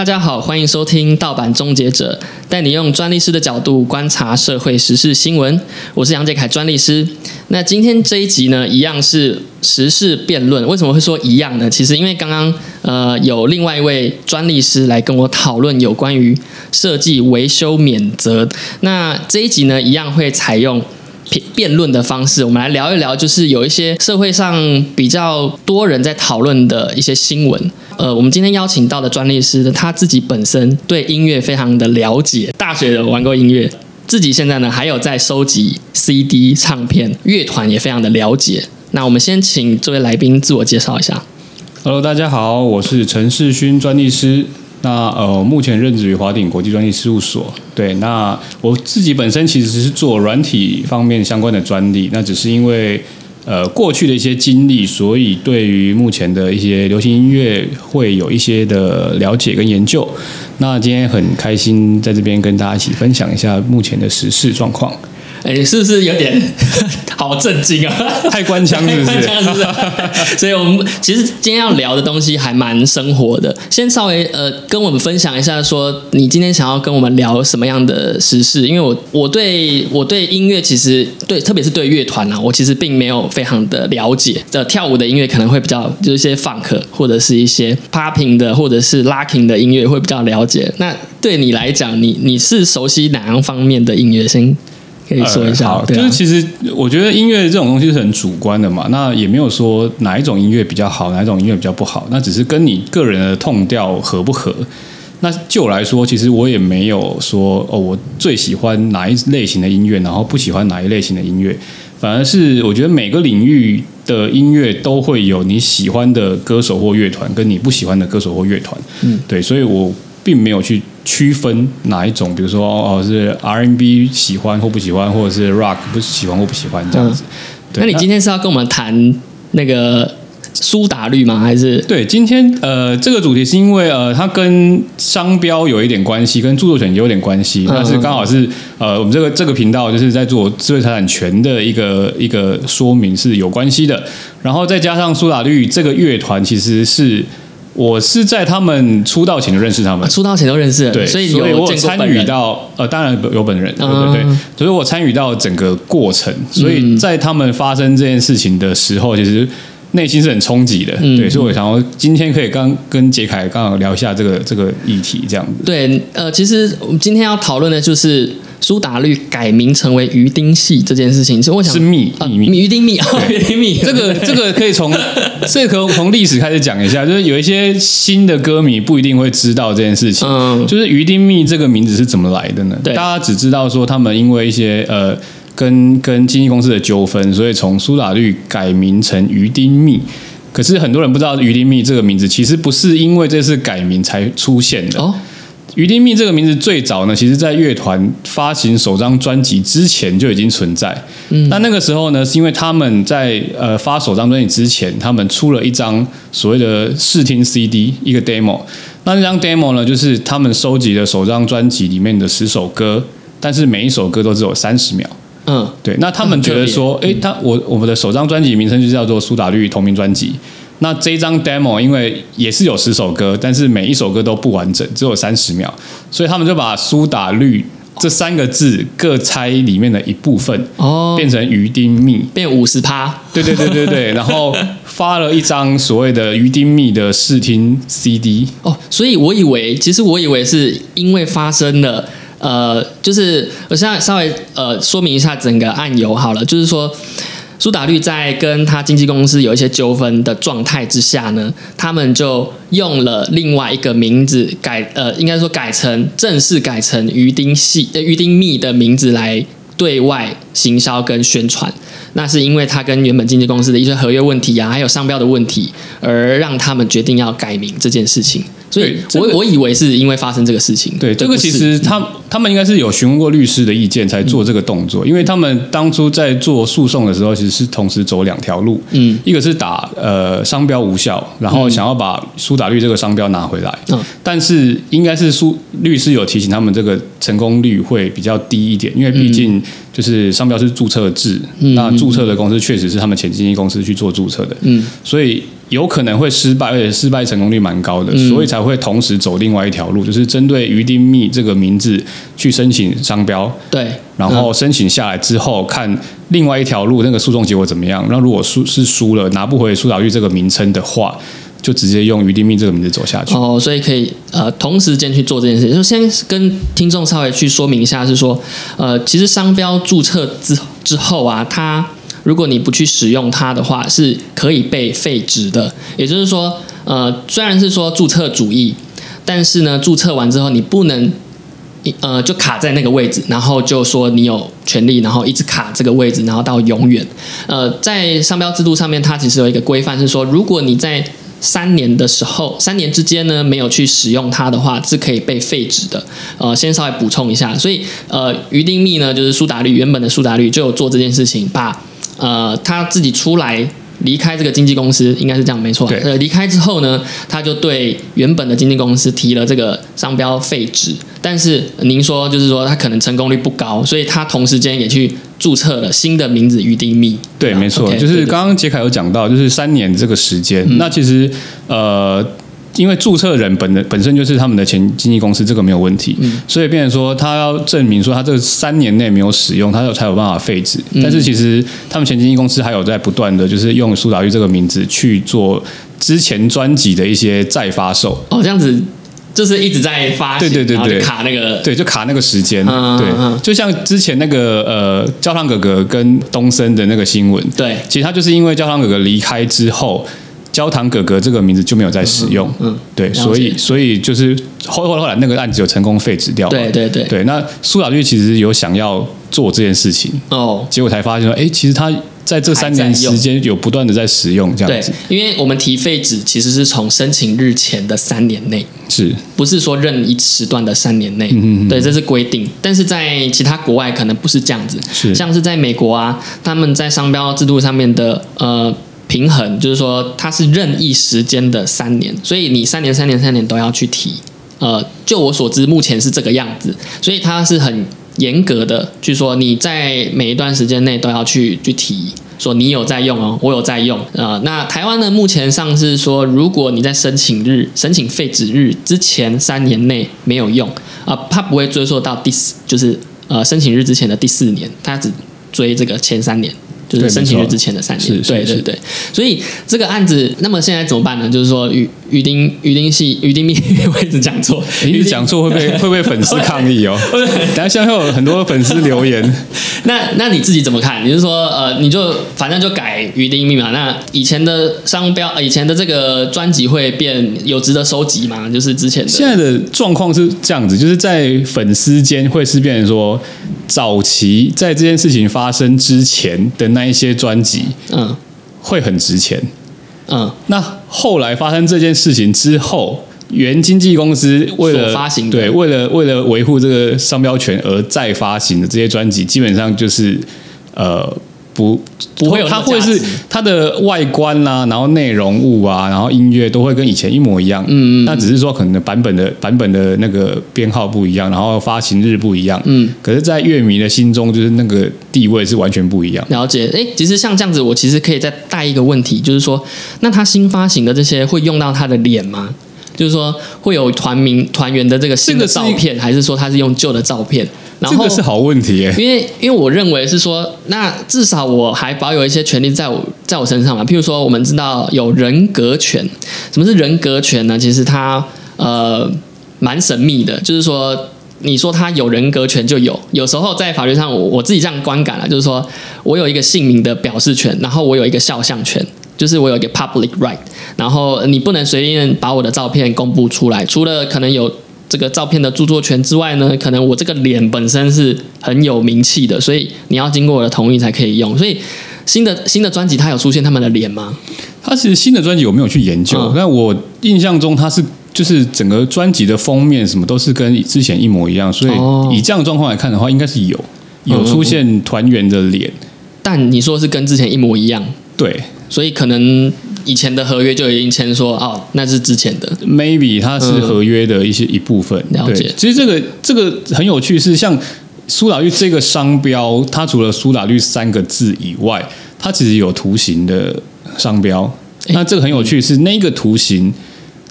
大家好，欢迎收听盗版终结者，带你用专利师的角度观察社会时事新闻。我是杨杰凯专利师。那今天这一集呢，一样是时事辩论。为什么会说一样呢？其实因为刚刚呃有另外一位专利师来跟我讨论有关于设计维修免责。那这一集呢，一样会采用。辩论的方式，我们来聊一聊，就是有一些社会上比较多人在讨论的一些新闻。呃，我们今天邀请到的专利师，他自己本身对音乐非常的了解，大学有玩过音乐，自己现在呢还有在收集 CD 唱片，乐团也非常的了解。那我们先请这位来宾自我介绍一下。Hello，大家好，我是陈世勋专利师。那呃，目前任职于华鼎国际专利事务所。对，那我自己本身其实是做软体方面相关的专利。那只是因为呃过去的一些经历，所以对于目前的一些流行音乐会有一些的了解跟研究。那今天很开心在这边跟大家一起分享一下目前的时事状况。哎，是不是有点好震惊啊？太官腔是不是？是不是？所以我们其实今天要聊的东西还蛮生活的。先稍微呃跟我们分享一下，说你今天想要跟我们聊什么样的时事？因为我我对我对音乐其实对，特别是对乐团啊，我其实并没有非常的了解。的跳舞的音乐可能会比较就是一些 funk 或者是一些 popping 的或者是 locking 的音乐会比较了解。那对你来讲，你你是熟悉哪样方面的音乐？先。可以说一下，好，就是其实我觉得音乐这种东西是很主观的嘛，那也没有说哪一种音乐比较好，哪一种音乐比较不好，那只是跟你个人的痛调合不合。那就来说，其实我也没有说哦，我最喜欢哪一类型的音乐，然后不喜欢哪一类型的音乐，反而是我觉得每个领域的音乐都会有你喜欢的歌手或乐团，跟你不喜欢的歌手或乐团，嗯，对，所以我并没有去。区分哪一种，比如说哦是 R&B 喜欢或不喜欢，或者是 Rock 不喜欢或不喜欢这样子。那你今天是要跟我们谈那个苏打绿吗？还是对今天呃这个主题是因为呃它跟商标有一点关系，跟著作权有点关系，但是刚好是呃我们这个这个频道就是在做智慧财产权的一个一个说明是有关系的，然后再加上苏打绿这个乐团其实是。我是在他们出道前就认识他们，出道前都认识，对，所以我参与到呃，当然有本人，对对对，所以我参与到整个过程，所以在他们发生这件事情的时候，其实内心是很冲击的，对，所以我想说今天可以刚跟杰凯刚好聊一下这个这个议题，这样子。对，呃，其实我们今天要讨论的就是。苏打绿改名成为鱼丁系这件事情，是我想是秘秘鱼丁密鱼丁密。这个这个可以从 这可从历史开始讲一下，就是有一些新的歌迷不一定会知道这件事情。嗯，就是于丁密这个名字是怎么来的呢？大家只知道说他们因为一些呃跟跟经纪公司的纠纷，所以从苏打绿改名成于丁密。可是很多人不知道于丁密这个名字其实不是因为这次改名才出现的。哦。余丁密这个名字最早呢，其实在乐团发行首张专辑之前就已经存在。嗯，那那个时候呢，是因为他们在呃发首张专辑之前，他们出了一张所谓的试听 CD，一个 demo。那那张 demo 呢，就是他们收集的首张专辑里面的十首歌，但是每一首歌都只有三十秒。嗯，对。那他们觉得说，哎，他我我们的首张专辑名称就叫做苏打绿同名专辑。那这张 demo 因为也是有十首歌，但是每一首歌都不完整，只有三十秒，所以他们就把苏打绿这三个字各拆里面的一部分，哦，变成鱼丁蜜，变五十趴，对对对对对，然后发了一张所谓的鱼丁蜜的试听 CD。哦，所以我以为，其实我以为是因为发生了，呃，就是我现在稍微呃说明一下整个案由好了，就是说。苏打绿在跟他经纪公司有一些纠纷的状态之下呢，他们就用了另外一个名字改，呃，应该说改成正式改成鱼丁系、鱼丁蜜的名字来对外行销跟宣传。那是因为他跟原本经纪公司的一些合约问题啊，还有商标的问题，而让他们决定要改名这件事情。所以，我我以为是因为发生这个事情。对，这个其实他他们应该是有询问过律师的意见才做这个动作，因为他们当初在做诉讼的时候，其实是同时走两条路。嗯，一个是打呃商标无效，然后想要把苏打绿这个商标拿回来。嗯，但是应该是苏律师有提醒他们，这个成功率会比较低一点，因为毕竟就是商标是注册制，那注册的公司确实是他们前经纪公司去做注册的。嗯，所以。有可能会失败，而且失败成功率蛮高的，所以才会同时走另外一条路，就是针对于丁蜜这个名字去申请商标。对，然后申请下来之后，看另外一条路那个诉讼结果怎么样。那如果输是输了，拿不回苏打绿这个名称的话，就直接用于丁蜜这个名字走下去。哦，所以可以呃同时间去做这件事情。就先跟听众稍微去说明一下，是说呃，其实商标注册之之后啊，它。如果你不去使用它的话，是可以被废止的。也就是说，呃，虽然是说注册主义，但是呢，注册完之后你不能，呃，就卡在那个位置，然后就说你有权利，然后一直卡这个位置，然后到永远。呃，在商标制度上面，它其实有一个规范是说，如果你在三年的时候，三年之间呢没有去使用它的话，是可以被废止的。呃，先稍微补充一下，所以呃，于丁密呢，就是苏打绿原本的苏打绿就有做这件事情，把。呃，他自己出来离开这个经纪公司，应该是这样没错。呃，离开之后呢，他就对原本的经纪公司提了这个商标废止。但是您说，就是说他可能成功率不高，所以他同时间也去注册了新的名字于丁密。对，没错，就是刚刚杰凯有讲到，就是三年这个时间。那其实呃。因为注册人本的本身就是他们的前经纪公司，这个没有问题，所以变成说他要证明说他这三年内没有使用，他有才有办法废止。但是其实他们前经纪公司还有在不断的就是用苏打绿这个名字去做之前专辑的一些再发售。哦，这样子就是一直在发，对对对对，卡那个，对，就卡那个时间，对，就像之前那个呃焦糖哥哥跟东森的那个新闻，对，其实他就是因为焦糖哥哥离开之后。焦糖哥哥这个名字就没有再使用，嗯，对，所以所以就是后后后来那个案子有成功废止掉，对对对，对。那苏打绿其实有想要做这件事情，哦，结果才发现说，哎，其实他在这三年时间有不断的在使用这样子，因为我们提废止其实是从申请日前的三年内，是。不是说任一时段的三年内？嗯嗯，对，这是规定，但是在其他国外可能不是这样子，是。像是在美国啊，他们在商标制度上面的呃。平衡就是说，它是任意时间的三年，所以你三年、三年、三年都要去提。呃，就我所知，目前是这个样子，所以它是很严格的，据说你在每一段时间内都要去去提，说你有在用哦，我有在用。呃，那台湾呢，目前上是说，如果你在申请日、申请废止日之前三年内没有用啊，它不会追溯到第四，就是呃申请日之前的第四年，它只追这个前三年。就是申请日之前的三年，对对对，所以这个案子，那么现在怎么办呢？就是说，于于丁鱼丁系鱼丁密 位置讲错，一直讲错会被会被 粉丝抗议哦。等下现在会有很多粉丝留言。那那你自己怎么看？你是说呃，你就反正就改鱼丁密码？那以前的商标，以前的这个专辑会变有值得收集吗？就是之前的。现在的状况是这样子，就是在粉丝间会是变成说，早期在这件事情发生之前的那。那一些专辑，嗯，会很值钱，嗯。那后来发生这件事情之后，原经纪公司为了发行，对，为了为了维护这个商标权而再发行的这些专辑，基本上就是呃。不不会有，它会是它的外观啦，然后内容物啊，然后音乐都会跟以前一模一样。嗯嗯。那只是说可能版本的版本的那个编号不一样，然后发行日不一样。嗯。可是，在乐迷的心中，就是那个地位是完全不一样。了解。哎，其实像这样子，我其实可以再带一个问题，就是说，那他新发行的这些会用到他的脸吗？就是说，会有团名团员的这个新的照片，还是说他是用旧的照片？这个是好问题，因为因为我认为是说，那至少我还保有一些权利在我在我身上嘛。譬如说，我们知道有人格权，什么是人格权呢？其实它呃蛮神秘的，就是说，你说他有人格权就有，有时候在法律上，我我自己这样观感了，就是说我有一个姓名的表示权，然后我有一个肖像权，就是我有一个 public right，然后你不能随便把我的照片公布出来，除了可能有。这个照片的著作权之外呢，可能我这个脸本身是很有名气的，所以你要经过我的同意才可以用。所以新的新的专辑它有出现他们的脸吗？它其实新的专辑有没有去研究？但我印象中它是就是整个专辑的封面什么都是跟之前一模一样，所以以这样的状况来看的话，应该是有有出现团员的脸。但你说是跟之前一模一样？对，所以可能。以前的合约就已经签说哦，那是之前的。Maybe 它是合约的一些一部分。了解。其实这个这个很有趣，是像苏打绿这个商标，它除了苏打绿三个字以外，它其实有图形的商标。那这个很有趣，是那个图形。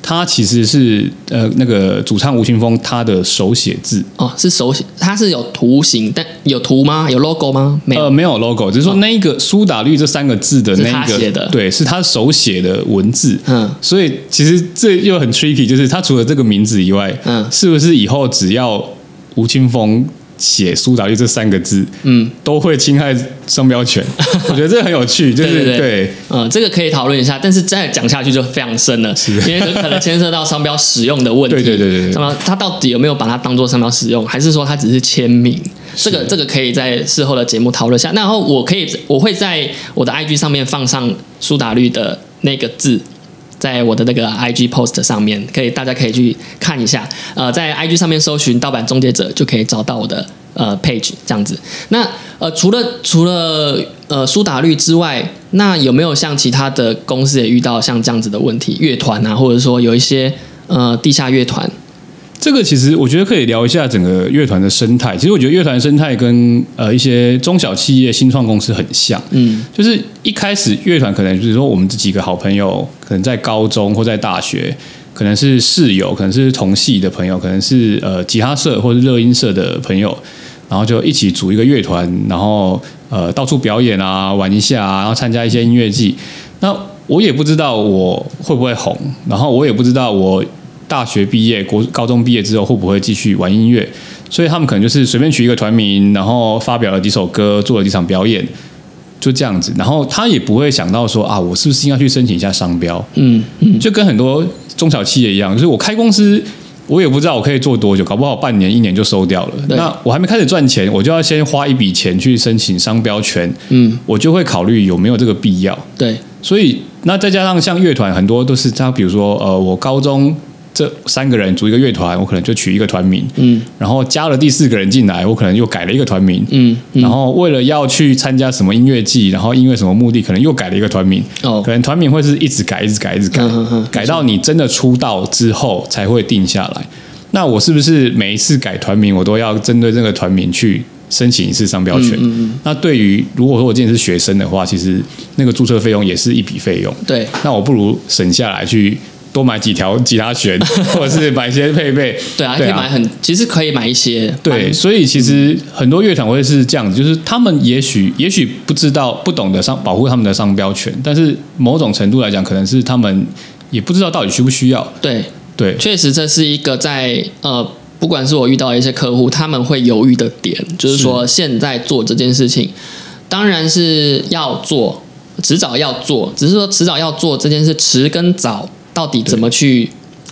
它其实是呃那个主唱吴青峰他的手写字哦，是手写，它是有图形，但有图吗？有 logo 吗？没有，没有 logo，只是说那个苏打绿这三个字的那个，对，是他手写的文字。嗯，所以其实这又很 tricky，就是他除了这个名字以外，嗯，是不是以后只要吴青峰？写苏打绿这三个字，嗯，都会侵害商标权。我觉得这很有趣，就是对，嗯，这个可以讨论一下。但是再讲下去就非常深了，因为可能牵涉到商标使用的问题。对对对对，那么它到底有没有把它当做商标使用，还是说它只是签名？这个这个可以在事后的节目讨论下。然后我可以我会在我的 IG 上面放上苏打绿的那个字。在我的那个 IG post 上面，可以大家可以去看一下。呃，在 IG 上面搜寻“盗版终结者”就可以找到我的呃 page 这样子。那呃，除了除了呃苏打绿之外，那有没有像其他的公司也遇到像这样子的问题？乐团啊，或者说有一些呃地下乐团？这个其实我觉得可以聊一下整个乐团的生态。其实我觉得乐团生态跟呃一些中小企业新创公司很像，嗯，就是一开始乐团可能就是说我们这几个好朋友，可能在高中或在大学，可能是室友，可能是同系的朋友，可能是呃吉他社或者热音社的朋友，然后就一起组一个乐团，然后呃到处表演啊，玩一下，啊，然后参加一些音乐季。那我也不知道我会不会红，然后我也不知道我。大学毕业、国高中毕业之后，会不会继续玩音乐？所以他们可能就是随便取一个团名，然后发表了几首歌，做了几场表演，就这样子。然后他也不会想到说啊，我是不是应该去申请一下商标？嗯嗯，就跟很多中小企业一样，就是我开公司，我也不知道我可以做多久，搞不好半年、一年就收掉了。那我还没开始赚钱，我就要先花一笔钱去申请商标权。嗯，我就会考虑有没有这个必要。对，所以那再加上像乐团，很多都是他，比如说呃，我高中。这三个人组一个乐团，我可能就取一个团名，嗯，然后加了第四个人进来，我可能又改了一个团名，嗯，然后为了要去参加什么音乐季，然后因为什么目的，可能又改了一个团名，哦，可能团名会是一直改，一直改，一直改，改。到你真的出道之后才会定下来。那我是不是每一次改团名，我都要针对这个团名去申请一次商标权？那对于如果说我今天是学生的话，其实那个注册费用也是一笔费用。对，那我不如省下来去。多买几条吉他弦，或者是买一些配备。对啊，可以买很，其实可以买一些。对，所以其实很多乐团会是这样子，就是他们也许也许不知道、不懂得商保护他们的商标权，但是某种程度来讲，可能是他们也不知道到底需不需要。对对，确实这是一个在呃，不管是我遇到的一些客户，他们会犹豫的点，就是说现在做这件事情，当然是要做，迟早要做，只是说迟早要做这件事，迟跟早。到底怎么去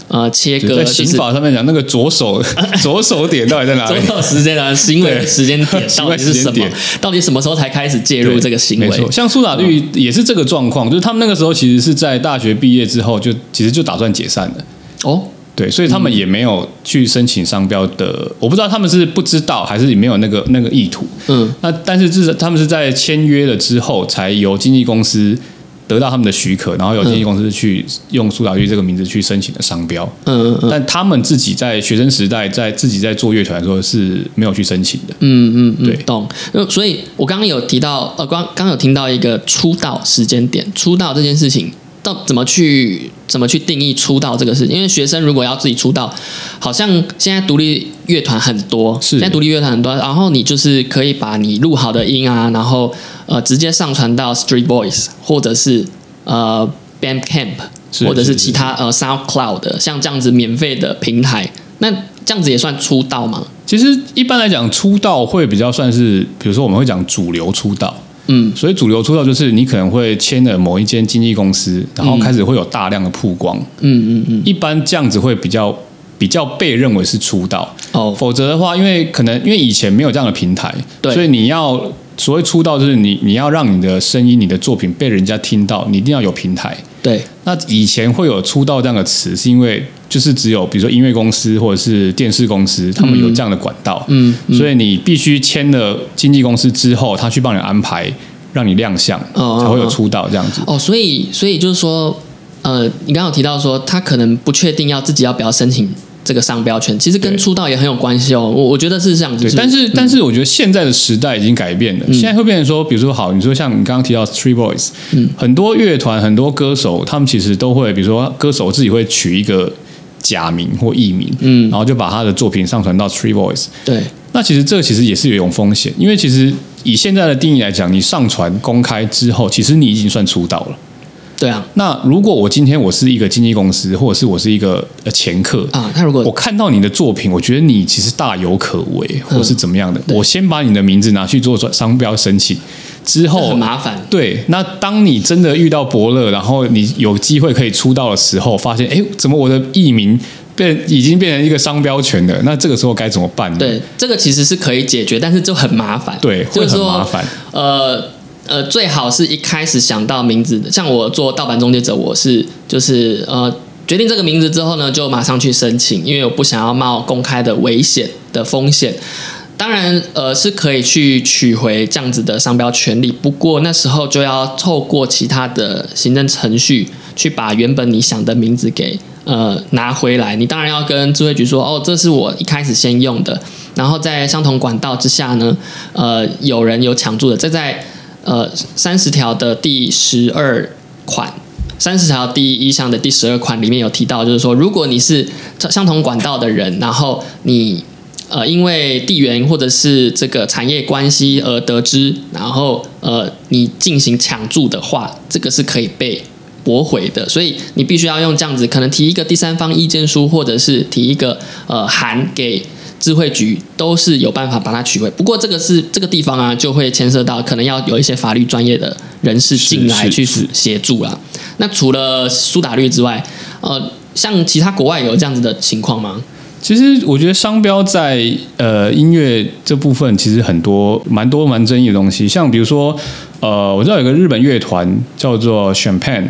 呃切割？在刑法上面讲，那个左手 左手点到底在哪里？左手时间啊，行为时间点到底是什么？到底什么时候才开始介入这个行为？像苏打绿也是这个状况，就是他们那个时候其实是在大学毕业之后就其实就打算解散的。哦，对，所以他们也没有去申请商标的。我不知道他们是不知道还是没有那个那个意图。嗯，那但是至少他们是在签约了之后，才由经纪公司。得到他们的许可，然后有经纪公司去用苏打绿这个名字去申请的商标。嗯嗯嗯。但他们自己在学生时代，在自己在做乐团的时候是没有去申请的。嗯嗯，对，懂。所以，我刚刚有提到，呃，刚刚有听到一个出道时间点，出道这件事情，到怎么去怎么去定义出道这个事情？因为学生如果要自己出道，好像现在独立乐团很多，是现在独立乐团很多，然后你就是可以把你录好的音啊，然后。呃，直接上传到 Street Voice 或者是呃 Bandcamp 或者是其他呃 SoundCloud 像这样子免费的平台，那这样子也算出道吗？其实一般来讲，出道会比较算是，比如说我们会讲主流出道，嗯，所以主流出道就是你可能会签了某一间经纪公司，然后开始会有大量的曝光，嗯嗯嗯，一般这样子会比较比较被认为是出道。哦，否则的话，因为可能因为以前没有这样的平台，对，所以你要。所谓出道，就是你你要让你的声音、你的作品被人家听到，你一定要有平台。对，那以前会有出道这样的词，是因为就是只有比如说音乐公司或者是电视公司，他们有这样的管道。嗯，所以你必须签了经纪公司之后，他去帮你安排，让你亮相，哦才会有出道这样子。哦，所以所以就是说，呃，你刚刚有提到说，他可能不确定要自己要不要申请。这个商标权，其实跟出道也很有关系哦。我我觉得是这样子。但是但是我觉得现在的时代已经改变了，现在会变成说，比如说好，你说像你刚刚提到 Three Boys，嗯，很多乐团很多歌手，他们其实都会，比如说歌手自己会取一个假名或艺名，嗯，然后就把他的作品上传到 Three Voice。对，那其实这个其实也是有一种风险，因为其实以现在的定义来讲，你上传公开之后，其实你已经算出道了。对啊，那如果我今天我是一个经纪公司，或者是我是一个呃前客啊，那如果我看到你的作品，我觉得你其实大有可为，或是怎么样的，我先把你的名字拿去做商标申请，之后很麻烦。对，那当你真的遇到伯乐，然后你有机会可以出道的时候，发现哎，怎么我的艺名变已经变成一个商标权的？那这个时候该怎么办呢？对，这个其实是可以解决，但是就很麻烦。对，会很麻烦。呃。呃，最好是一开始想到名字的，像我做盗版终结者，我是就是呃决定这个名字之后呢，就马上去申请，因为我不想要冒公开的危险的风险。当然，呃是可以去取回这样子的商标权利，不过那时候就要透过其他的行政程序去把原本你想的名字给呃拿回来。你当然要跟智慧局说，哦，这是我一开始先用的，然后在相同管道之下呢，呃有人有抢注的，这在。呃，三十条的第十二款，三十条第一项的第十二款里面有提到，就是说，如果你是相同管道的人，然后你呃因为地缘或者是这个产业关系而得知，然后呃你进行抢注的话，这个是可以被驳回的。所以你必须要用这样子，可能提一个第三方意见书，或者是提一个呃函给。智慧局都是有办法把它取回，不过这个是这个地方啊，就会牵涉到可能要有一些法律专业的人士进来去协助啦。那除了苏打绿之外，呃，像其他国外有这样子的情况吗？其实我觉得商标在呃音乐这部分其实很多蛮多蛮争议的东西，像比如说呃，我知道有个日本乐团叫做 Champagne。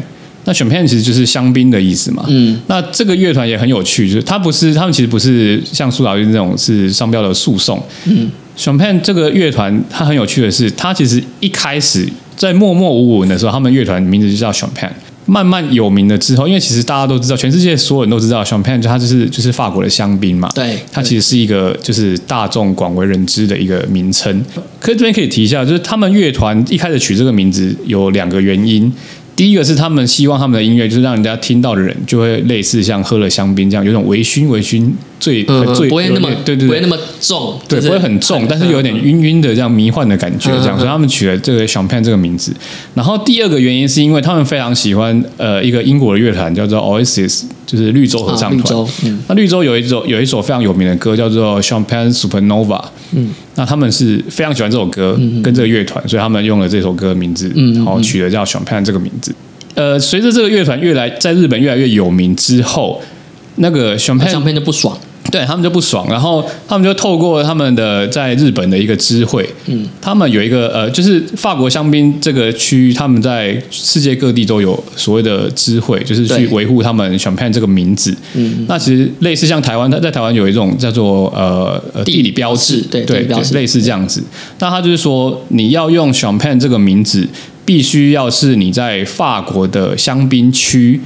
那 Champagne 其实就是香槟的意思嘛。嗯。那这个乐团也很有趣，就是它不是，他们其实不是像苏打绿这种是商标的诉讼。嗯。Champagne 这个乐团，它很有趣的是，它其实一开始在默默无闻的时候，他们乐团名字就叫选片。慢慢有名了之后，因为其实大家都知道，全世界所有人都知道，Champagne 它就是就是法国的香槟嘛。对。它其实是一个就是大众广为人知的一个名称。可这边可以提一下，就是他们乐团一开始取这个名字有两个原因。第一个是他们希望他们的音乐就是让人家听到的人就会类似像喝了香槟这样有种微醺微醺醉醉不会那么对对不会那么重对不会很重但是有点晕晕的这样迷幻的感觉这样所以他们取了这个 Champagne 这个名字。然后第二个原因是因为他们非常喜欢呃一个英国的乐团叫做 Oasis 就是绿洲合唱团。那绿洲有一首有一首非常有名的歌叫做 Champagne Supernova。嗯。那他们是非常喜欢这首歌，跟这个乐团，所以他们用了这首歌的名字，然后取了叫 Champagne 这个名字。呃，随着这个乐团越来在日本越来越有名之后，那个 Champagne 就不爽。对他们就不爽，然后他们就透过他们的在日本的一个知会，嗯，他们有一个呃，就是法国香槟这个区域，他们在世界各地都有所谓的知会，就是去维护他们 Champagne 这个名字。嗯，那其实类似像台湾，它在台湾有一种叫做呃地理标志，对对，类似这样子。那他就是说，你要用 Champagne 这个名字，必须要是你在法国的香槟区。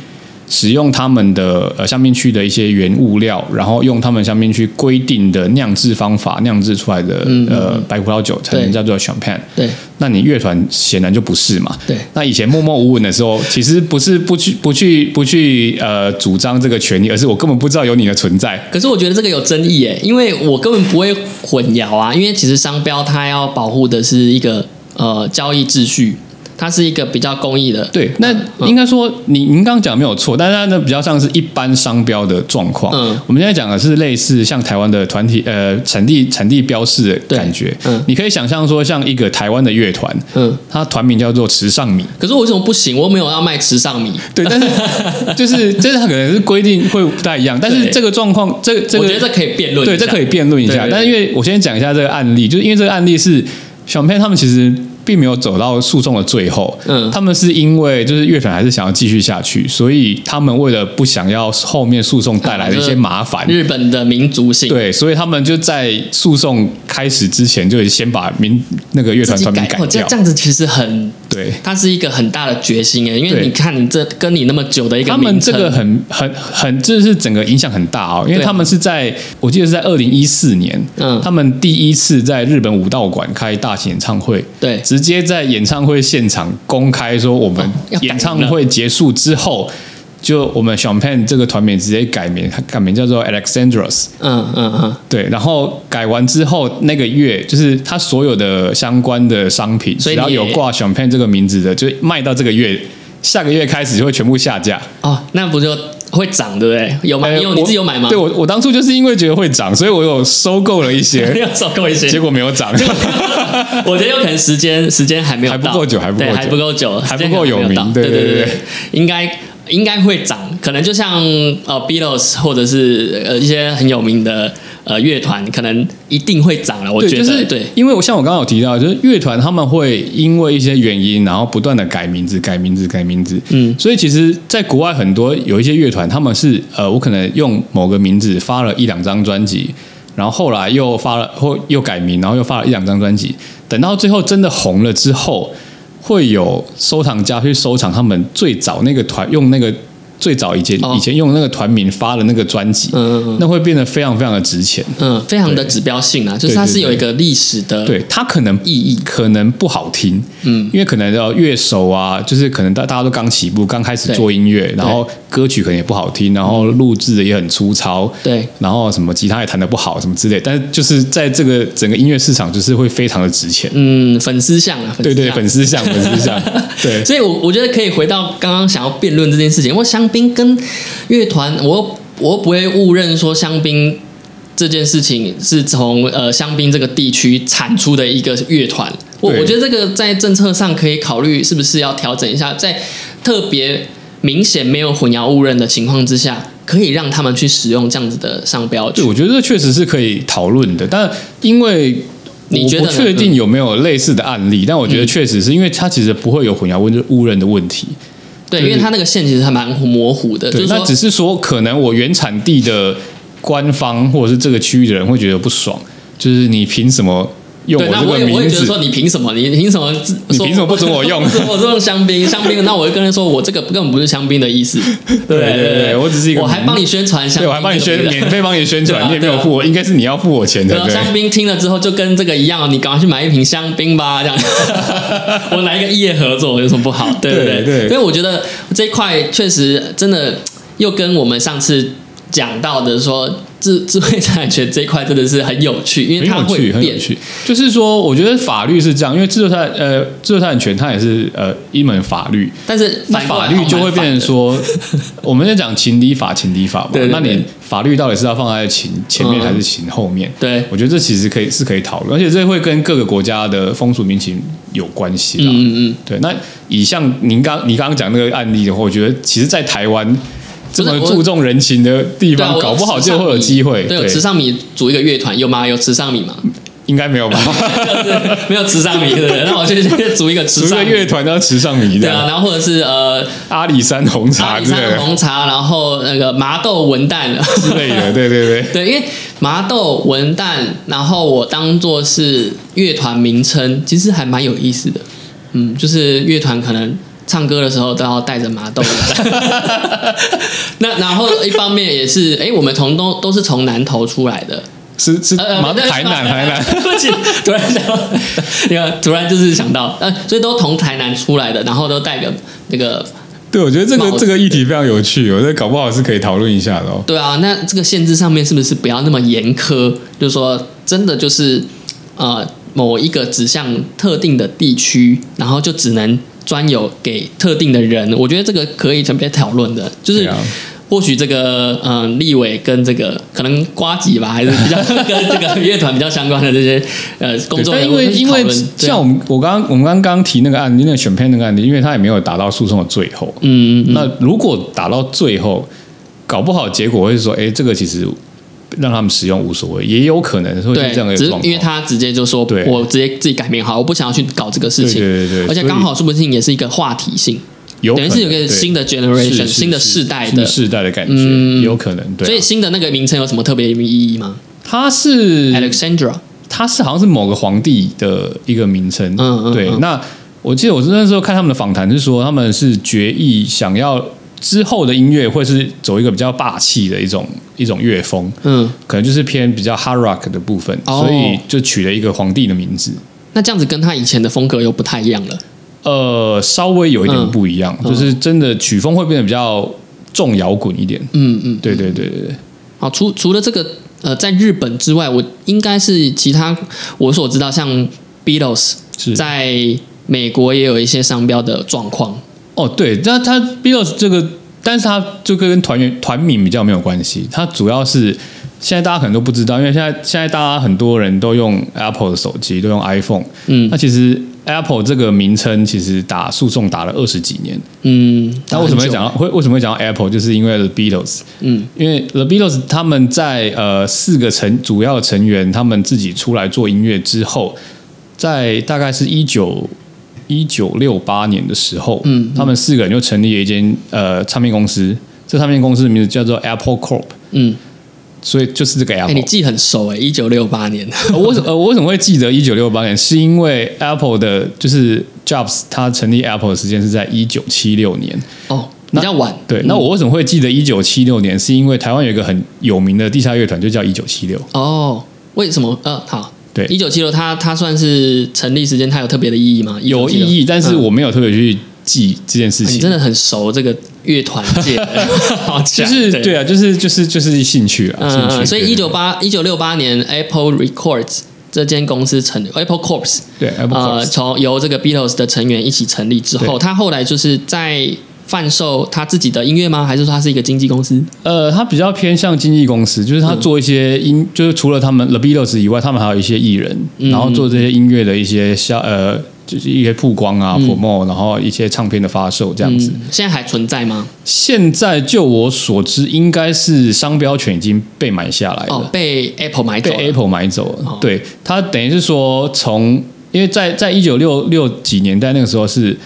使用他们的呃香槟区的一些原物料，然后用他们香槟区规定的酿制方法酿制出来的呃白葡萄酒，才能叫做 champagne。对，那你乐团显然就不是嘛。对，那以前默默无闻的时候，其实不是不去不去不去呃主张这个权利，而是我根本不知道有你的存在。可是我觉得这个有争议耶，因为我根本不会混淆啊，因为其实商标它要保护的是一个呃交易秩序。它是一个比较公益的，对，那应该说，您您刚刚讲没有错，但是它呢比较像是一般商标的状况。嗯，我们现在讲的是类似像台湾的团体，呃，产地产地标示的感觉。嗯，你可以想象说，像一个台湾的乐团，嗯，它团名叫做池上米。可是我为什么不行？我没有要卖池上米。对，但是 就是，这是它可能是规定会不太一样。但是这个状况，这这个我觉得这可以辩论，对，这可以辩论一下。但是因为我先讲一下这个案例，就是因为这个案例是小片他们其实。并没有走到诉讼的最后，嗯，他们是因为就是乐团还是想要继续下去，所以他们为了不想要后面诉讼带来的一些麻烦，日本的民族性，对，所以他们就在诉讼开始之前就先把民那个乐团团名改掉。这样子其实很对，他是一个很大的决心诶，因为你看你这跟你那么久的一个，他们这个很很很，这是整个影响很大哦，因为他们是在我记得是在二零一四年，嗯，他们第一次在日本武道馆开大型演唱会，对，直接在演唱会现场公开说我们演唱会结束之后。就我们 Champagne 这个团名直接改名，改名叫做 Alexandros。嗯嗯嗯，对。然后改完之后，那个月就是他所有的相关的商品，只要有挂 Champagne 这个名字的，就卖到这个月，下个月开始就会全部下架。哦，那不就会涨，对不对？有买？有你自己有买吗？对我，我当初就是因为觉得会涨，所以我有收购了一些，收购一些，结果没有涨。我觉得有可能时间时间还没有还不够久，还不够，还不够久，还不够有名。对对对，应该。应该会涨，可能就像呃 Beatles 或者是呃一些很有名的呃乐团，可能一定会涨了。我觉得对，因为我像我刚刚有提到，就是乐团他们会因为一些原因，然后不断的改名字、改名字、改名字。嗯，所以其实，在国外很多有一些乐团，他们是呃，我可能用某个名字发了一两张专辑，然后后来又发了或又改名，然后又发了一两张专辑，等到最后真的红了之后。会有收藏家去收藏他们最早那个团用那个。最早以前以前用那个团名发的那个专辑，嗯那会变得非常非常的值钱，嗯，非常的指标性啊，就是它是有一个历史的，对它可能意义可能不好听，嗯，因为可能要乐手啊，就是可能大大家都刚起步，刚开始做音乐，然后歌曲可能也不好听，然后录制的也很粗糙，对，然后什么吉他也弹的不好，什么之类，但是就是在这个整个音乐市场，就是会非常的值钱，嗯，粉丝像啊，对对，粉丝像，粉丝像，对，所以，我我觉得可以回到刚刚想要辩论这件事情，我相。兵跟乐团，我我不会误认说香槟这件事情是从呃香槟这个地区产出的一个乐团。我我觉得这个在政策上可以考虑是不是要调整一下，在特别明显没有混淆误认的情况之下，可以让他们去使用这样子的商标。对，我觉得这确实是可以讨论的，但因为你觉得确定有没有类似的案例，但我觉得确实是因为它其实不会有混淆误误认的问题。对，因为它那个线其实还蛮模糊的。对，那只是说，可能我原产地的官方或者是这个区域的人会觉得不爽，就是你凭什么？用我这个名字，说你凭什么？你凭什么？你凭什么不准我 用？我用香槟，香槟。那我就跟人说，我这个根本不是香槟的意思。对对对，我只是一个，我还帮你宣传香槟，我还帮你宣，免费帮你宣传，你也没有付我，应该是你要付我钱的。香槟听了之后就跟这个一样，你赶快去买一瓶香槟吧，这样。我来一个业合作有什么不好？对对对，所以我觉得这一块确实真的又跟我们上次讲到的说。智智慧财产权这一块真的是很有趣，因为它会变。就是说，我觉得法律是这样，因为智慧财呃智慧财产权它也是呃一门法律，但是法律就会变成说，我们在讲情理法情理法嘛，那你法律到底是要放在情前面还是情后面？对，我觉得这其实可以是可以讨论，而且这会跟各个国家的风俗民情有关系的。嗯嗯，对。那以像您刚你刚刚讲那个案例的话，我觉得其实，在台湾。这么注重人情的地方，搞不好就会有机会。对，池上米组一个乐团有吗？有池上米吗？应该没有吧？没有池上米的，那我就组一个池上乐团叫池上米。对啊，然后或者是呃阿里山红茶，阿里山红茶，然后那个麻豆文旦之类的。对对对，对，因为麻豆文旦，然后我当做是乐团名称，其实还蛮有意思的。嗯，就是乐团可能。唱歌的时候都要带着麻豆，那然后一方面也是，哎，我们从都都是从南头出来的，是是麻台南台南，突然想，你看突然就是想到，呃，所以都从台南出来的，然后都带个那个，对，我觉得这个这个议题非常有趣，我觉得搞不好是可以讨论一下的哦。对啊，那这个限制上面是不是不要那么严苛？就是说，真的就是呃，某一个指向特定的地区，然后就只能。专有给特定的人，我觉得这个可以特别讨论的，就是或许这个嗯，立委跟这个可能瓜吉吧，还是比较跟这个乐团比较相关的这些呃工作人员因为因为像我们我刚我们刚刚提那个案例，那个选片那个案例，因为他也没有打到诉讼的最后，嗯嗯，那如果打到最后，搞不好结果会说，哎，这个其实。让他们使用无所谓，也有可能会这样的状况。因为他直接就说，我直接自己改名好，我不想要去搞这个事情。对对对，而且刚好说不定也是一个话题性，等于是有个新的 generation，新的世代的世代的感觉，有可能。对，所以新的那个名称有什么特别意义吗？它是 Alexandra，它是好像是某个皇帝的一个名称。嗯嗯，对。那我记得我那时候看他们的访谈是说，他们是决议想要之后的音乐会是走一个比较霸气的一种一种乐风，嗯，可能就是偏比较 hard rock 的部分，所以就取了一个皇帝的名字。那这样子跟他以前的风格又不太一样了。呃，稍微有一点不一样，就是真的曲风会变得比较重摇滚一点。嗯嗯，对对对对对。好，除除了这个呃，在日本之外，我应该是其他我所知道，像 Beatles 在美国也有一些商标的状况。哦，对，那他 Beatles 这个，但是他就跟团员团名比较没有关系，它主要是现在大家可能都不知道，因为现在现在大家很多人都用 Apple 的手机，都用 iPhone。嗯，那其实。Apple 这个名称其实打诉讼打了二十几年，嗯，那为什么会讲到会为什么会讲到 Apple？就是因为 The Beatles，嗯，因为 The Beatles 他们在呃四个成主要成员他们自己出来做音乐之后，在大概是一九一九六八年的时候，嗯，他们四个人就成立了一间呃唱片公司，这唱片公司的名字叫做 Apple Corp，嗯。所以就是这个 Apple，你记很熟哎，一九六八年。我呃，我为什么会记得一九六八年？是因为 Apple 的，就是 Jobs 他成立 Apple 的时间是在一九七六年。哦，比较晚。对，那我为什么会记得一九七六年？是因为台湾有一个很有名的地下乐团，就叫一九七六。哦，为什么？呃，好，对，一九七六，它它算是成立时间，它有特别的意义吗？有意义，但是我没有特别去。记这件事情，你真的很熟这个乐团界，就是对啊，就是就是就是兴趣啊，兴趣。所以一九八一九六八年，Apple Records 这间公司成 Apple Corps，对，Apple 呃，从由这个 Beatles 的成员一起成立之后，他后来就是在贩售他自己的音乐吗？还是说他是一个经纪公司？呃，他比较偏向经纪公司，就是他做一些音，就是除了他们 The Beatles 以外，他们还有一些艺人，然后做这些音乐的一些销呃。就是一些曝光啊，promo，然后一些唱片的发售这样子。现在还存在吗？现在就我所知，应该是商标权已经被买下来了，被 Apple 买走，被 Apple 买走了。对，他等于是说，从因为在在一九六六几年代那个时候是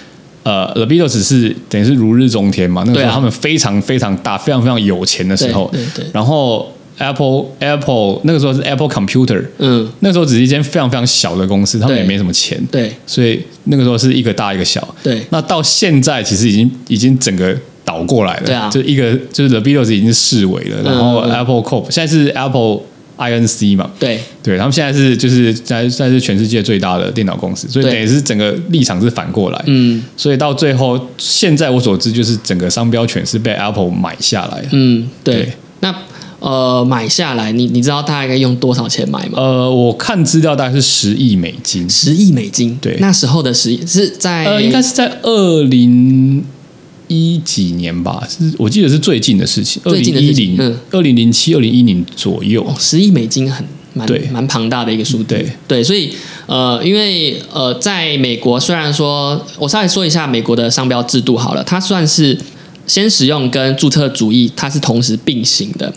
呃，The Beatles 是等于是如日中天嘛，那个时候他们非常非常大，非常非常有钱的时候，对对，然后。Apple Apple 那个时候是 Apple Computer，嗯，那时候只是一间非常非常小的公司，他们也没什么钱，对，所以那个时候是一个大一个小，对。那到现在其实已经已经整个倒过来了，对啊，就一个就是 The Beatles 已经是视为了，然后 Apple Corp 现在是 Apple Inc 嘛，对，对，他们现在是就是在在是全世界最大的电脑公司，所以等于是整个立场是反过来，嗯，所以到最后现在我所知就是整个商标权是被 Apple 买下来，嗯，对，那。呃，买下来，你你知道大概用多少钱买吗？呃，我看资料大概是十亿美金。十亿美金，对，那时候的十亿是在呃，应该是在二零一几年吧，是我记得是最近的事情，最近的事情，嗯，二零零七、二零一零左右。十亿美金很蛮对，蛮庞大的一个数，对对，所以呃，因为呃，在美国，虽然说我稍微说一下美国的商标制度好了，它算是。先使用跟注册主义，它是同时并行的。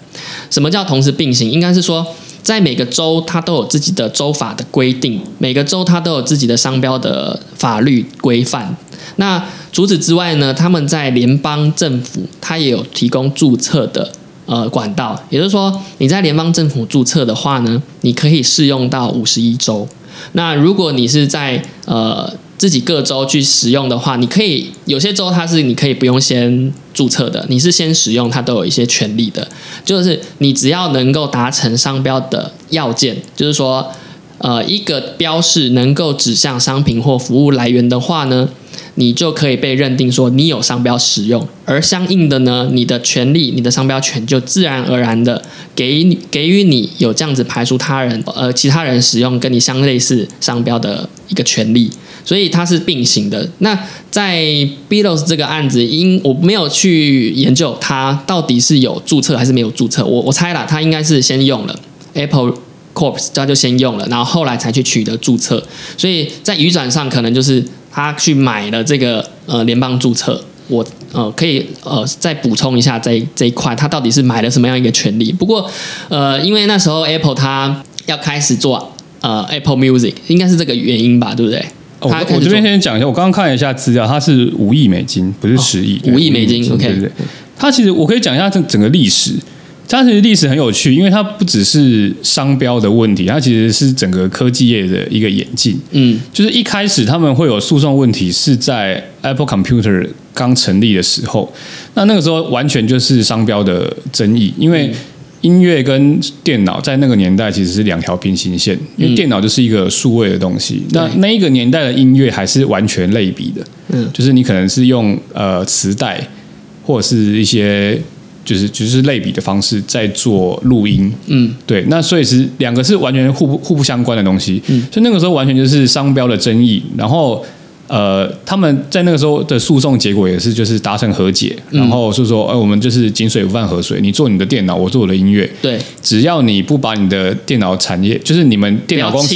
什么叫同时并行？应该是说，在每个州它都有自己的州法的规定，每个州它都有自己的商标的法律规范。那除此之外呢，他们在联邦政府，它也有提供注册的呃管道。也就是说，你在联邦政府注册的话呢，你可以适用到五十一州。那如果你是在呃。自己各州去使用的话，你可以有些州它是你可以不用先注册的，你是先使用它都有一些权利的。就是你只要能够达成商标的要件，就是说，呃，一个标示能够指向商品或服务来源的话呢，你就可以被认定说你有商标使用，而相应的呢，你的权利、你的商标权就自然而然的给给予你有这样子排除他人呃其他人使用跟你相类似商标的一个权利。所以它是并行的。那在 Beatles 这个案子，因我没有去研究它到底是有注册还是没有注册。我我猜了，它应该是先用了 Apple Corp，他就先用了，然后后来才去取得注册。所以在语转上，可能就是他去买了这个呃联邦注册。我呃可以呃再补充一下这这一块，他到底是买了什么样一个权利？不过呃，因为那时候 Apple 它要开始做呃 Apple Music，应该是这个原因吧，对不对？我我这边先讲一下，我刚刚看了一下资料，它是五亿美金，不是十亿。五亿美金，OK，对对。它其实我可以讲一下这整个历史，它其实历史很有趣，因为它不只是商标的问题，它其实是整个科技业的一个演进。嗯，就是一开始他们会有诉讼问题，是在 Apple Computer 刚成立的时候，那那个时候完全就是商标的争议，因为音乐跟电脑在那个年代其实是两条平行线，因为电脑就是一个数位的东西，那那一个年代的音乐还是完全类比的。嗯，就是你可能是用呃磁带或者是一些。就是就是类比的方式在做录音，嗯，对，那所以是两个是完全互不互不相关的东西，嗯，所以那个时候完全就是商标的争议，然后呃，他们在那个时候的诉讼结果也是就是达成和解，然后是说，哎，我们就是井水不犯河水，你做你的电脑，我做我的音乐，对，只要你不把你的电脑产业，就是你们电脑公司，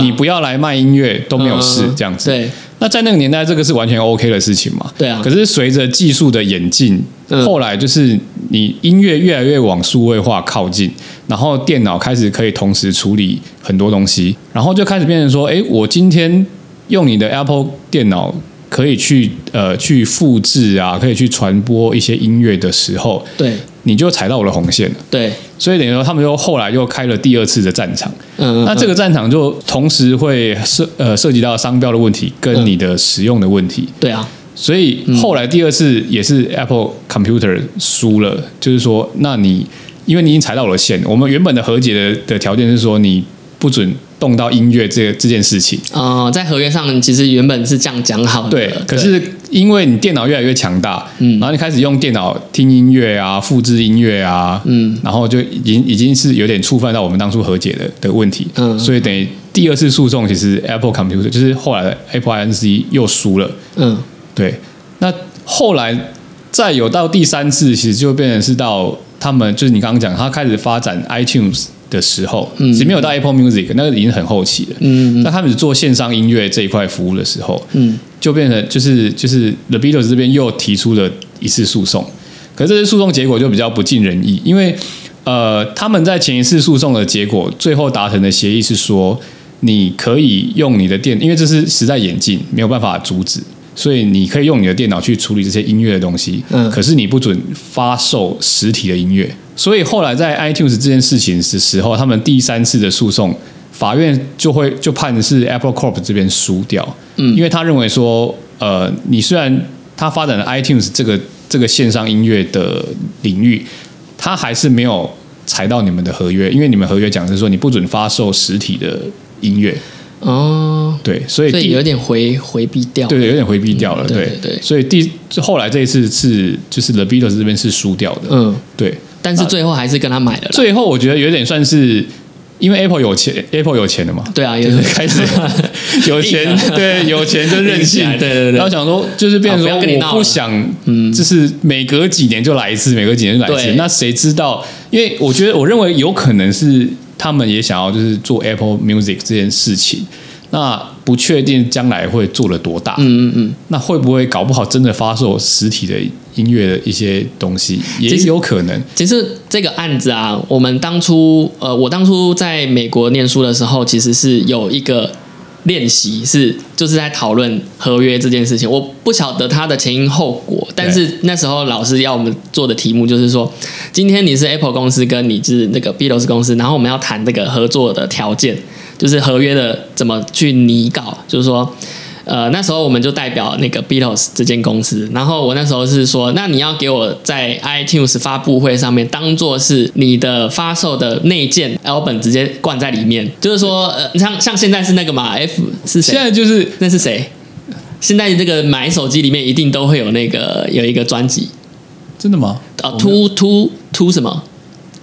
你不要来卖音乐都没有事，这样子，对。那在那个年代，这个是完全 OK 的事情嘛？对啊。可是随着技术的演进，后来就是你音乐越来越往数位化靠近，然后电脑开始可以同时处理很多东西，然后就开始变成说，哎，我今天用你的 Apple 电脑可以去呃去复制啊，可以去传播一些音乐的时候，对。你就踩到我的红线了，对，所以等于说他们又后来又开了第二次的战场，嗯，那这个战场就同时会涉呃涉及到商标的问题跟你的使用的问题，对啊，所以后来第二次也是 Apple Computer 输了，就是说，那你因为你已经踩到我的线，我们原本的和解的的条件是说你不准。动到音乐这这件事情。哦，在合约上其实原本是这样讲好的，对。可是因为你电脑越来越强大，嗯，然后你开始用电脑听音乐啊，复制音乐啊，嗯，然后就已经已经是有点触犯到我们当初和解的的问题，嗯，所以等于第二次诉讼，其实 Apple Computer 就是后来的 Apple Inc 又输了，嗯，对。那后来再有到第三次，其实就变成是到他们就是你刚刚讲，他开始发展 iTunes。的时候，嗯，只没有到 Apple Music，那个已经很后期了。嗯，那他们做线上音乐这一块服务的时候，嗯，就变成就是就是 The Beatles 这边又提出了一次诉讼，可是这次诉讼结果就比较不尽人意，因为呃，他们在前一次诉讼的结果，最后达成的协议是说，你可以用你的电，因为这是时代演进，没有办法阻止。所以你可以用你的电脑去处理这些音乐的东西，嗯，可是你不准发售实体的音乐。所以后来在 iTunes 这件事情的时候，他们第三次的诉讼，法院就会就判是 Apple Corp 这边输掉，嗯，因为他认为说，呃，你虽然他发展了 iTunes 这个这个线上音乐的领域，他还是没有踩到你们的合约，因为你们合约讲是说你不准发售实体的音乐。哦，对，所以有点回回避掉，对对，有点回避掉了，对对，所以第后来这一次是就是 The Beatles 这边是输掉的，嗯，对，但是最后还是跟他买了。最后我觉得有点算是因为 Apple 有钱，Apple 有钱了嘛，对啊，就是开始 有钱，对，有钱就任性，对对对，然后想说就是变成说我不想，嗯，就是每隔几年就来一次，每隔几年就来一次，那谁知道？因为我觉得我认为有可能是。他们也想要就是做 Apple Music 这件事情，那不确定将来会做了多大。嗯嗯嗯，那会不会搞不好真的发售实体的音乐的一些东西，也有可能。其实这个案子啊，我们当初呃，我当初在美国念书的时候，其实是有一个。练习是就是在讨论合约这件事情，我不晓得它的前因后果，但是那时候老师要我们做的题目就是说，今天你是 Apple 公司，跟你是那个 Beatles 公司，然后我们要谈这个合作的条件，就是合约的怎么去拟稿，就是说。呃，那时候我们就代表那个 Beatles 这间公司，然后我那时候是说，那你要给我在 iTunes 发布会上面当做是你的发售的内件 album 直接灌在里面，就是说，呃，像像现在是那个嘛，F 是谁？现在就是那是谁？现在这个买手机里面一定都会有那个有一个专辑，真的吗？啊，To To To 什么？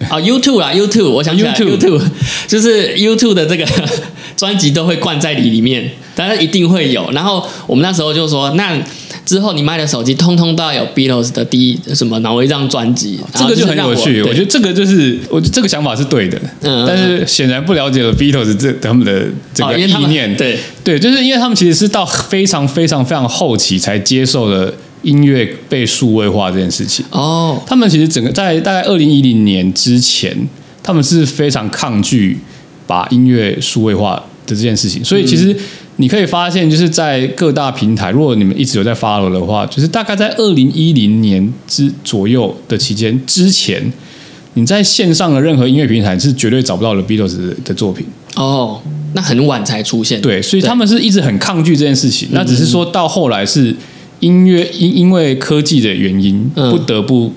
啊，YouTube 啦，YouTube，我想起来，YouTube 就是 YouTube 的这个 专辑都会灌在里里面，当然一定会有。然后我们那时候就说，那之后你卖的手机通通都要有 Beatles 的第一什么哪一张专辑，这个就很有趣。我觉得这个就是，我觉得这个想法是对的。嗯，但是显然不了解了 Beatles 这他们的这个意念。对对，就是因为他们其实是到非常非常非常后期才接受了。音乐被数位化这件事情哦，他们其实整个在大概二零一零年之前，他们是非常抗拒把音乐数位化的这件事情。所以其实你可以发现，就是在各大平台，如果你们一直有在 follow 的话，就是大概在二零一零年之左右的期间之前，你在线上的任何音乐平台是绝对找不到的 Beatles 的作品。哦，那很晚才出现。对，所以他们是一直很抗拒这件事情。那只是说到后来是音乐因因为科技的原因，不得不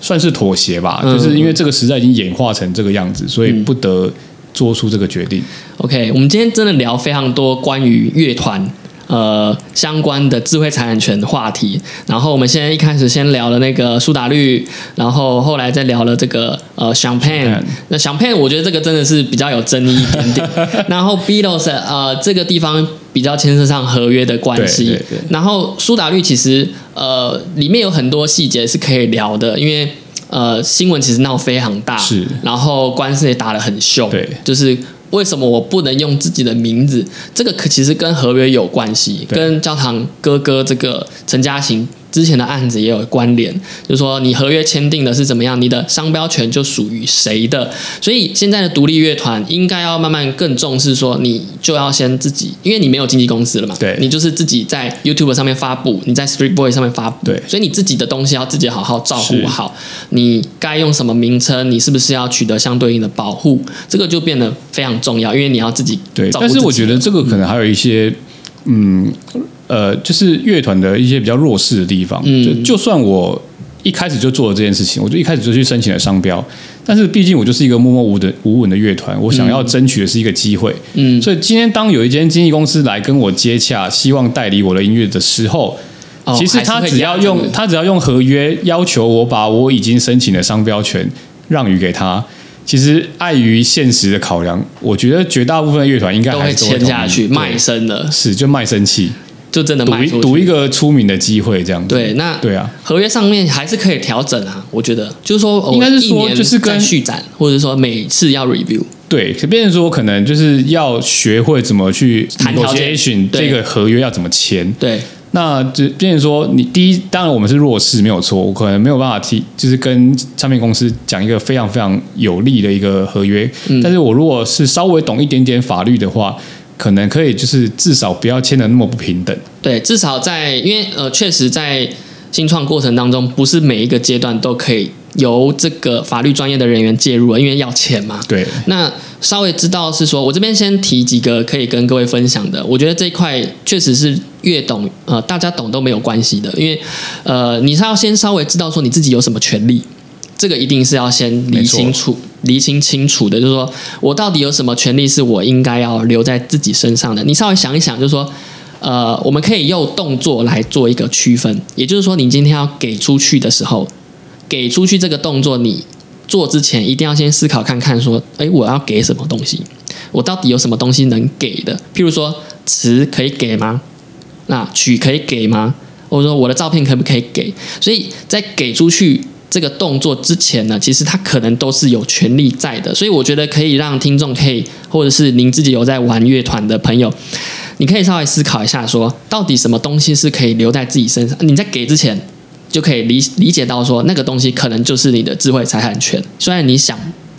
算是妥协吧。就是因为这个时代已经演化成这个样子，所以不得做出这个决定。OK，我们今天真的聊非常多关于乐团。呃，相关的智慧财产权话题，然后我们现在一开始先聊了那个苏打绿，然后后来再聊了这个呃，Champagne。那 Champagne 我觉得这个真的是比较有争议一点点。然后 Beatles 呃，这个地方比较牵涉上合约的关系。然后苏打绿其实呃，里面有很多细节是可以聊的，因为呃，新闻其实闹非常大，是，然后官司也打得很凶，对，就是。为什么我不能用自己的名字？这个可其实跟合约有关系，跟教堂哥哥这个陈嘉行。之前的案子也有关联，就是说你合约签订的是怎么样，你的商标权就属于谁的。所以现在的独立乐团应该要慢慢更重视，说你就要先自己，因为你没有经纪公司了嘛，对，你就是自己在 YouTube 上面发布，你在 Street Boy 上面发布，对，所以你自己的东西要自己好好照顾好。你该用什么名称，你是不是要取得相对应的保护？这个就变得非常重要，因为你要自己对。但是我觉得这个可能还有一些，嗯。呃，就是乐团的一些比较弱势的地方。嗯就就算我一开始就做了这件事情，我就一开始就去申请了商标，但是毕竟我就是一个默默无的无闻的乐团，我想要争取的是一个机会。嗯，所以今天当有一间经纪公司来跟我接洽，希望代理我的音乐的时候，其实他只要用他只要用合约要求我把我已经申请的商标权让予给他。其实碍于现实的考量，我觉得绝大部分乐团应该都会签下去卖身的，是就卖身契。就真的赌赌一个出名的机会，这样子。对，那对啊，合约上面还是可以调整啊。我觉得，就是说，应该是说，就是跟续展，或者说每次要 review。对，可变成说，可能就是要学会怎么去谈条件，这个合约要怎么签。对，那就变成说，你第一，当然我们是弱势，没有错，我可能没有办法提，就是跟唱片公司讲一个非常非常有利的一个合约。但是我如果是稍微懂一点点法律的话。可能可以，就是至少不要签的那么不平等。对，至少在因为呃，确实在新创过程当中，不是每一个阶段都可以由这个法律专业的人员介入，因为要钱嘛。对。那稍微知道是说，我这边先提几个可以跟各位分享的。我觉得这一块确实是越懂呃，大家懂都没有关系的，因为呃，你是要先稍微知道说你自己有什么权利。这个一定是要先理清楚、理清清楚的，就是说我到底有什么权利是我应该要留在自己身上的。你稍微想一想，就是说，呃，我们可以用动作来做一个区分。也就是说，你今天要给出去的时候，给出去这个动作，你做之前一定要先思考看看，说，哎，我要给什么东西？我到底有什么东西能给的？譬如说，词可以给吗？那曲可以给吗？或者说，我的照片可不可以给？所以在给出去。这个动作之前呢，其实他可能都是有权利在的，所以我觉得可以让听众可以，或者是您自己有在玩乐团的朋友，你可以稍微思考一下，说到底什么东西是可以留在自己身上？你在给之前就可以理理解到，说那个东西可能就是你的智慧财产权。虽然你想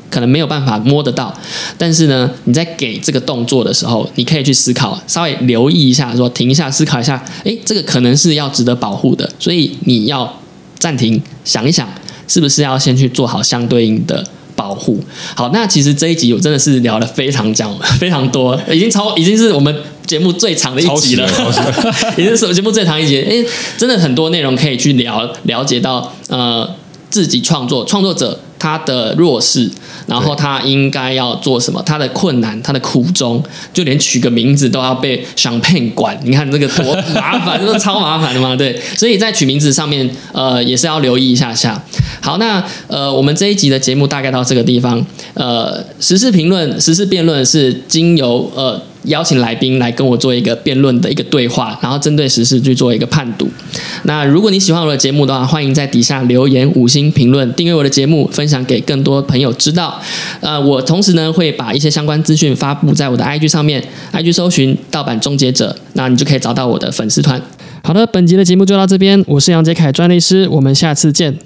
可能没有办法摸得到，但是呢，你在给这个动作的时候，你可以去思考，稍微留意一下，说停一下，思考一下，诶，这个可能是要值得保护的，所以你要暂停，想一想。是不是要先去做好相对应的保护？好，那其实这一集我真的是聊了非常讲 非常多，已经超已经是我们节目最长的一集了，已经是我节目最长一集。哎，真的很多内容可以去聊了解到呃自己创作创作者。他的弱势，然后他应该要做什么？他的困难，他的苦衷，就连取个名字都要被想骗管。你看这个多麻烦，这超麻烦的嘛？对，所以在取名字上面，呃，也是要留意一下下。好，那呃，我们这一集的节目大概到这个地方。呃，时事评论、时事辩论是经由呃。邀请来宾来跟我做一个辩论的一个对话，然后针对时事去做一个判读。那如果你喜欢我的节目的话，欢迎在底下留言五星评论，订阅我的节目，分享给更多朋友知道。呃，我同时呢会把一些相关资讯发布在我的 IG 上面，IG 搜寻盗版终结者，那你就可以找到我的粉丝团。好的，本集的节目就到这边，我是杨杰凯专利师，我们下次见。